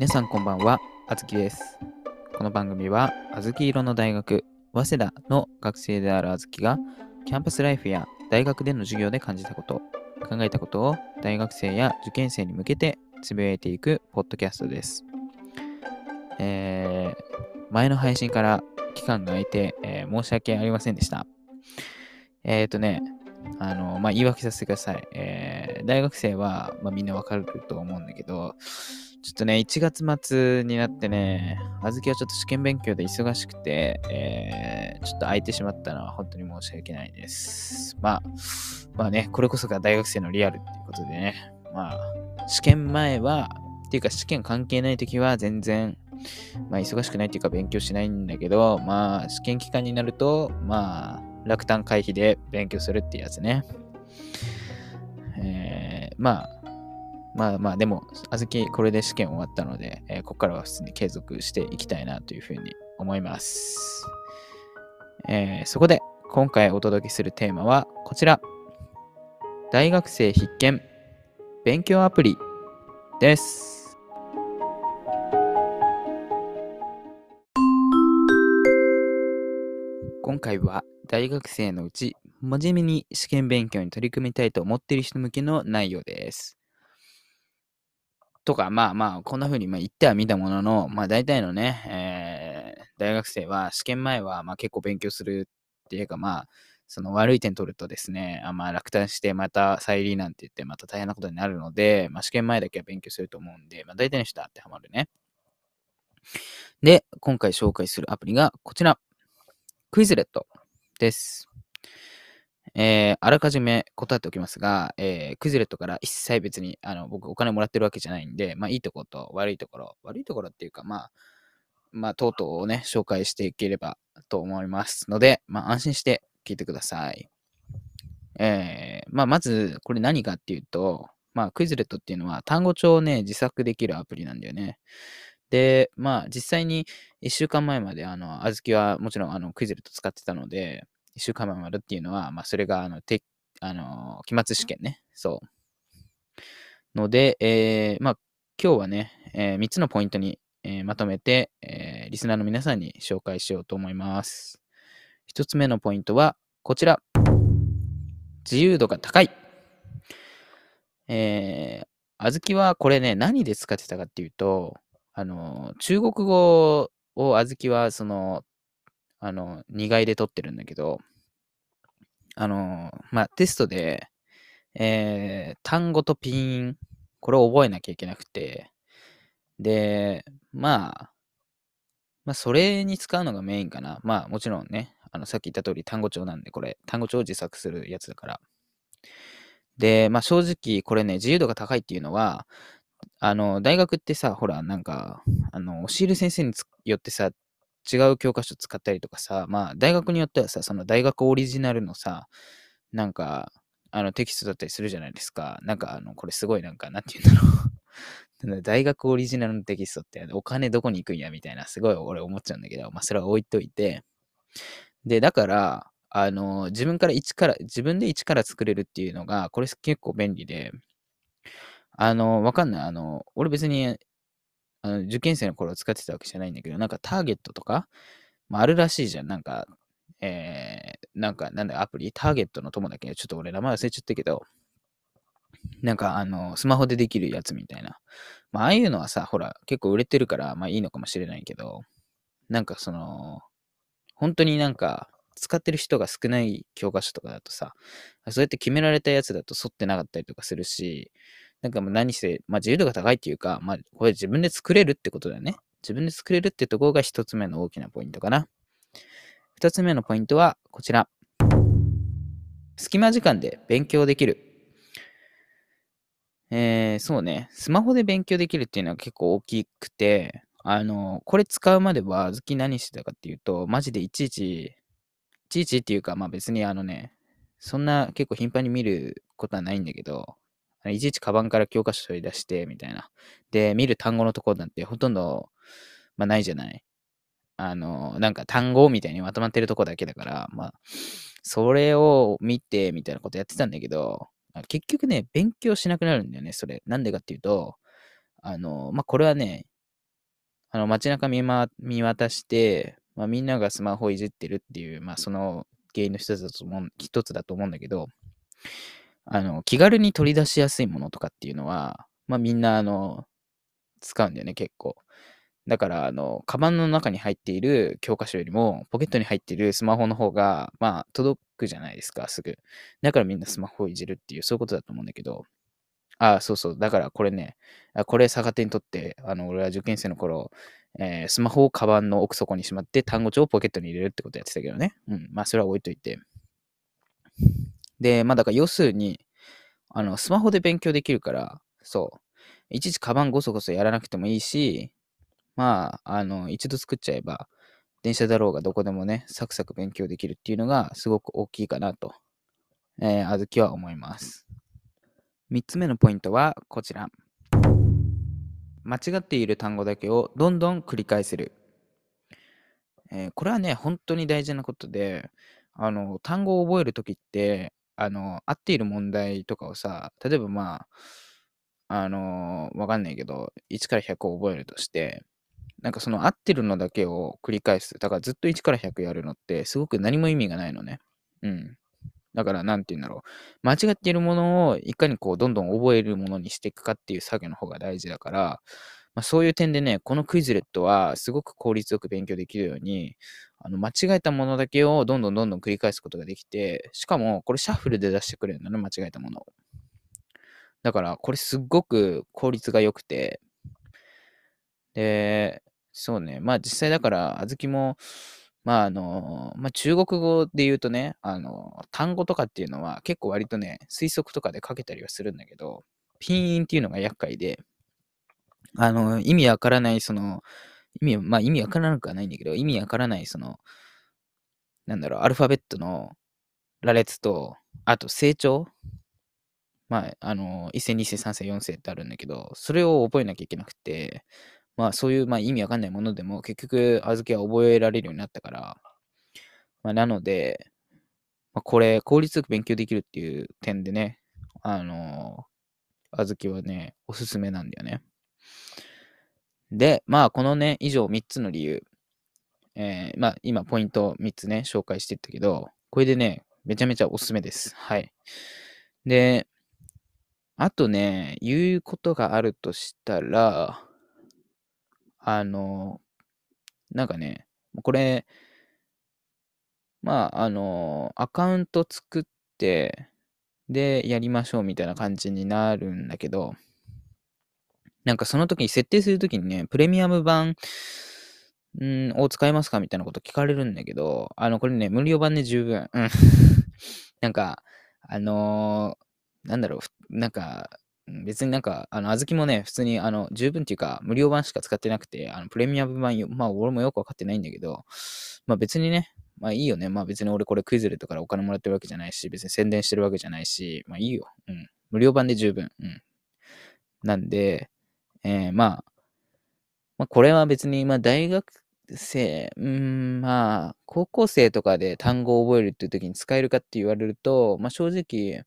皆さんこんばんは、あずきです。この番組は、あずき色の大学、早稲田の学生であるあずきが、キャンパスライフや大学での授業で感じたこと、考えたことを大学生や受験生に向けてつぶやいていくポッドキャストです。えー前の配信から期間が空いて、えー申し訳ありませんでした。えっ、とね、あの、まあ、言い訳させてください。えー大学生は、まあ、みんなわかると思うんだけど、ちょっとね、1月末になってね、あずきはちょっと試験勉強で忙しくて、えーちょっと空いてしまったのは本当に申し訳ないです。まあ、まあね、これこそが大学生のリアルっていうことでね、まあ、試験前は、っていうか試験関係ない時は全然、まあ忙しくないっていうか勉強しないんだけど、まあ試験期間になると、まあ落胆回避で勉強するっていうやつね。えーまあ、まあまあでも、あずきこれで試験終わったので、えーここからは普通に継続していきたいなというふうに思います。えーそこで今回お届けするテーマはこちら。大学生必見勉強アプリです。今回は大学生のうち真面目に試験勉強に取り組みたいと思っている人向けの内容です。とか、まあまあ、こんな風にま言ってはみたものの、まあ大体のね、えー大学生は試験前はま結構勉強するっていうか、まあ、その悪い点取るとですね、あまあ落胆してまた再利なんて言ってまた大変なことになるので、まあ試験前だけは勉強すると思うんで、まあ大体の人は当てはまるね。で、今回紹介するアプリがこちら。クイズレットです。えーあらかじめ答えておきますが、えークイズレットから一切別に、あの、僕お金もらってるわけじゃないんで、まあいいところと悪いところ、悪いところっていうか、まあ、まあ、とうとうをね、紹介していければと思いますので、まあ安心して聞いてください。えーまあまず、これ何かっていうと、まあクイズレットっていうのは単語帳をね、自作できるアプリなんだよね。で、まあ実際に1週間前まで、あの、あずきはもちろんあのクイズレット使ってたので、1週間前までっていうのは、まあそれが、あの、てあの期末試験ね。そう。ので、えーまあ今日はね、え3つのポイントに、えーまとめて、えーリスナーの皆さんに紹介しようと思います。1つ目のポイントはこちら。自由度が高い。えー、あずきはこれね、何で使ってたかっていうと、あの、中国語をあずきは、その、あの、2外で取ってるんだけど、あの、まあ、テストで、えー単語とピン、これを覚えなきゃいけなくて、で、まあ、まあ、それに使うのがメインかな。まあ、もちろんね、あの、さっき言った通り単語帳なんで、これ、単語帳を自作するやつだから。で、まあ、正直、これね、自由度が高いっていうのは、あの、大学ってさ、ほら、なんか、あの、教える先生によってさ、違う教科書使ったりとかさ、まあ、大学によってはさ、その大学オリジナルのさ、なんか、あの、テキストだったりするじゃないですか。なんか、あの、これすごいなんか、なんて言うんだろう。大学オリジナルのテキストってお金どこに行くんやみたいな、すごい俺思っちゃうんだけど、まあ、それは置いといて。で、だから、あの、自分から一から、自分で一から作れるっていうのが、これ結構便利で、あの、わかんない。あの、俺別に、あの受験生の頃使ってたわけじゃないんだけど、なんかターゲットとか、まあ、あるらしいじゃん。なんか、えー、なんか、なんだ、アプリ、ターゲットの友だけ、ちょっと俺名前忘れちゃったけど、なんか、あの、スマホでできるやつみたいな。まあ、ああいうのはさ、ほら、結構売れてるから、まあいいのかもしれないけど、なんかその、本当になんか、使ってる人が少ない教科書とかだとさ、そうやって決められたやつだと沿ってなかったりとかするし、なんかもう何せ、まあ自由度が高いっていうか、まあこれ自分で作れるってことだよね。自分で作れるってところが一つ目の大きなポイントかな。二つ目のポイントはこちら。隙間時間で勉強できる。えー、そうね。スマホで勉強できるっていうのは結構大きくて、あの、これ使うまでは、ずき何してたかっていうと、マジでいちいち、いちいちっていうか、まあ別にあのね、そんな結構頻繁に見ることはないんだけど、いちいちカバンから教科書取り出して、みたいな。で、見る単語のところなんてほとんど、まあないじゃない。あの、なんか単語みたいにまとまってるとこだけだから、まあ、それを見て、みたいなことやってたんだけど、結局ね、勉強しなくなるんだよね、それ。なんでかっていうと、あの、まあ、これはね、あの街中見,、ま、見渡して、まあ、みんながスマホいじってるっていう、まあ、その原因の一つだと思う一つだと思うんだけど、あの、気軽に取り出しやすいものとかっていうのは、まあみんな、あの、使うんだよね、結構。だから、あの、カバンの中に入っている教科書よりも、ポケットに入っているスマホの方が、まあ、届くじゃないですか、すぐ。だからみんなスマホをいじるっていう、そういうことだと思うんだけど、ああ、そうそう。だからこれね、これ逆手にとって、あの、俺は受験生の頃、えー、スマホをカバンの奥底にしまって、単語帳をポケットに入れるってことやってたけどね。うん。まあ、それは置いといて。で、まあ、だから要するに、あの、スマホで勉強できるから、そう。いちいちカバンごそごそやらなくてもいいし、まあ、あの、一度作っちゃえば、電車だろうがどこでもね、サクサク勉強できるっていうのがすごく大きいかなと、えー、あずきは思います。3つ目のポイントはこちら。間違っている単語だけをどんどん繰り返せる。えー、これはね、本当に大事なことで、あの、単語を覚えるときって、あの、合っている問題とかをさ、例えばまあ、あの、わかんないけど、1から100を覚えるとして、なんかその合ってるのだけを繰り返す。だからずっと1から100やるのって、すごく何も意味がないのね。うん。だから、なんて言うんだろう。間違っているものをいかにこう、どんどん覚えるものにしていくかっていう作業の方が大事だから、まあ、そういう点でね、このクイズレットはすごく効率よく勉強できるように、あの間違えたものだけをどんどんどんどん繰り返すことができて、しかもこれシャッフルで出してくれるのね、間違えたものを。だから、これすっごく効率が良くて、で、そうね、まあ実際だから、あずきも、まああの、まあ中国語で言うとね、あの、単語とかっていうのは結構割とね、推測とかで書けたりはするんだけど、ピンインっていうのが厄介で、あの、意味わからない、その、意味、まあ意味わからなくはないんだけど、意味わからない、その、なんだろう、アルファベットの羅列と、あと成長まあ、あの、1世、2世、3世、4世ってあるんだけど、それを覚えなきゃいけなくて、まあそういう、まあ、意味わかんないものでも結局小豆は覚えられるようになったから、まあ、なので、まあ、これ効率よく勉強できるっていう点でね、あのー、小豆はね、おすすめなんだよね。で、まあこのね、以上3つの理由、えー、まあ今ポイント3つね、紹介してったけど、これでね、めちゃめちゃおすすめです。はい。で、あとね、言うことがあるとしたら、あの、なんかね、これ、まあ、あの、アカウント作って、で、やりましょうみたいな感じになるんだけど、なんかその時に設定するときにね、プレミアム版、んを使いますかみたいなこと聞かれるんだけど、あの、これね、無料版で十分。うん。なんか、あのー、なんだろう、なんか、別になんか、あの、あずきもね、普通に、あの、十分っていうか、無料版しか使ってなくて、あの、プレミアム版、まあ、俺もよくわかってないんだけど、まあ別にね、まあいいよね。まあ別に俺これクイズレとからお金もらってるわけじゃないし、別に宣伝してるわけじゃないし、まあいいよ。うん。無料版で十分。うん。なんで、えー、まあ、まあこれは別に、まあ大学生、うん、まあ、高校生とかで単語を覚えるっていう時に使えるかって言われると、まあ正直、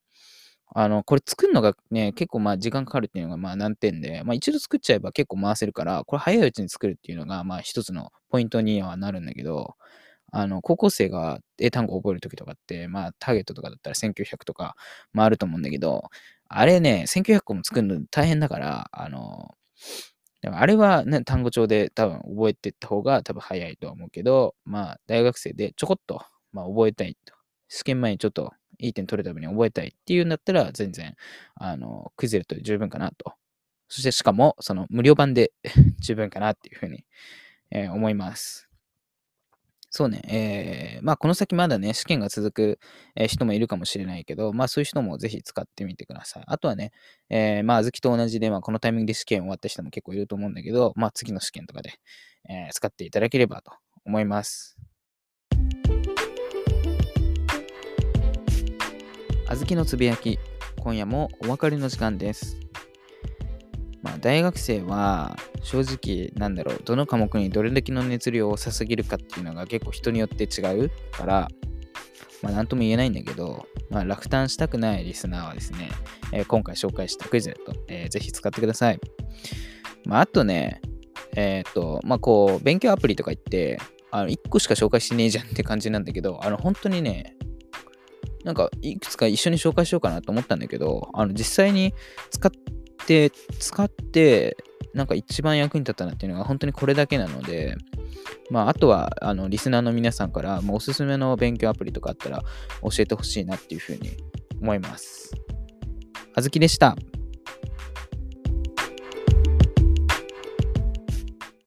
あの、これ作るのがね、結構まあ時間かかるっていうのがまあ難点で、まあ一度作っちゃえば結構回せるから、これ早いうちに作るっていうのがまあ一つのポイントにはなるんだけど、あの、高校生が英単語を覚えるときとかって、まあターゲットとかだったら1900とか、まああると思うんだけど、あれね、1900個も作るの大変だから、あの、あれはね、単語帳で多分覚えていった方が多分早いとは思うけど、まあ大学生でちょこっと、まあ覚えたいと。試験前にちょっといい点取るために覚えたいっていうんだったら、全然、あの、クイズレットで十分かなと。そしてしかも、その無料版で 十分かなっていうふうに、えー、思います。そうね、えー、まあこの先まだね、試験が続く、え人もいるかもしれないけど、まあそういう人もぜひ使ってみてください。あとはね、えー、まああずきと同じで、まあこのタイミングで試験終わった人も結構いると思うんだけど、まあ次の試験とかで、えー、使っていただければと思います。あずきのつぶやき、今夜もお別れの時間です。まあ、大学生は正直なんだろう、どの科目にどれだけの熱量を捧げるかっていうのが結構人によって違うから、まあ、なんとも言えないんだけど、まあ、落胆したくないリスナーはですね、えー、今回紹介したクイズと、えー、ぜひ使ってください。まあ、あとね、えっ、と、まあ、こう、勉強アプリとか言って、あの、1個しか紹介してねえじゃんって感じなんだけど、あの、本当にね、なんか、いくつか一緒に紹介しようかなと思ったんだけど、あの、実際に使ってって、使って、なんか一番役に立ったなっていうのが本当にこれだけなので、まあ、あとは、あの、リスナーの皆さんから、もうおすすめの勉強アプリとかあったら教えてほしいなっていうふうに思います。あずきでした。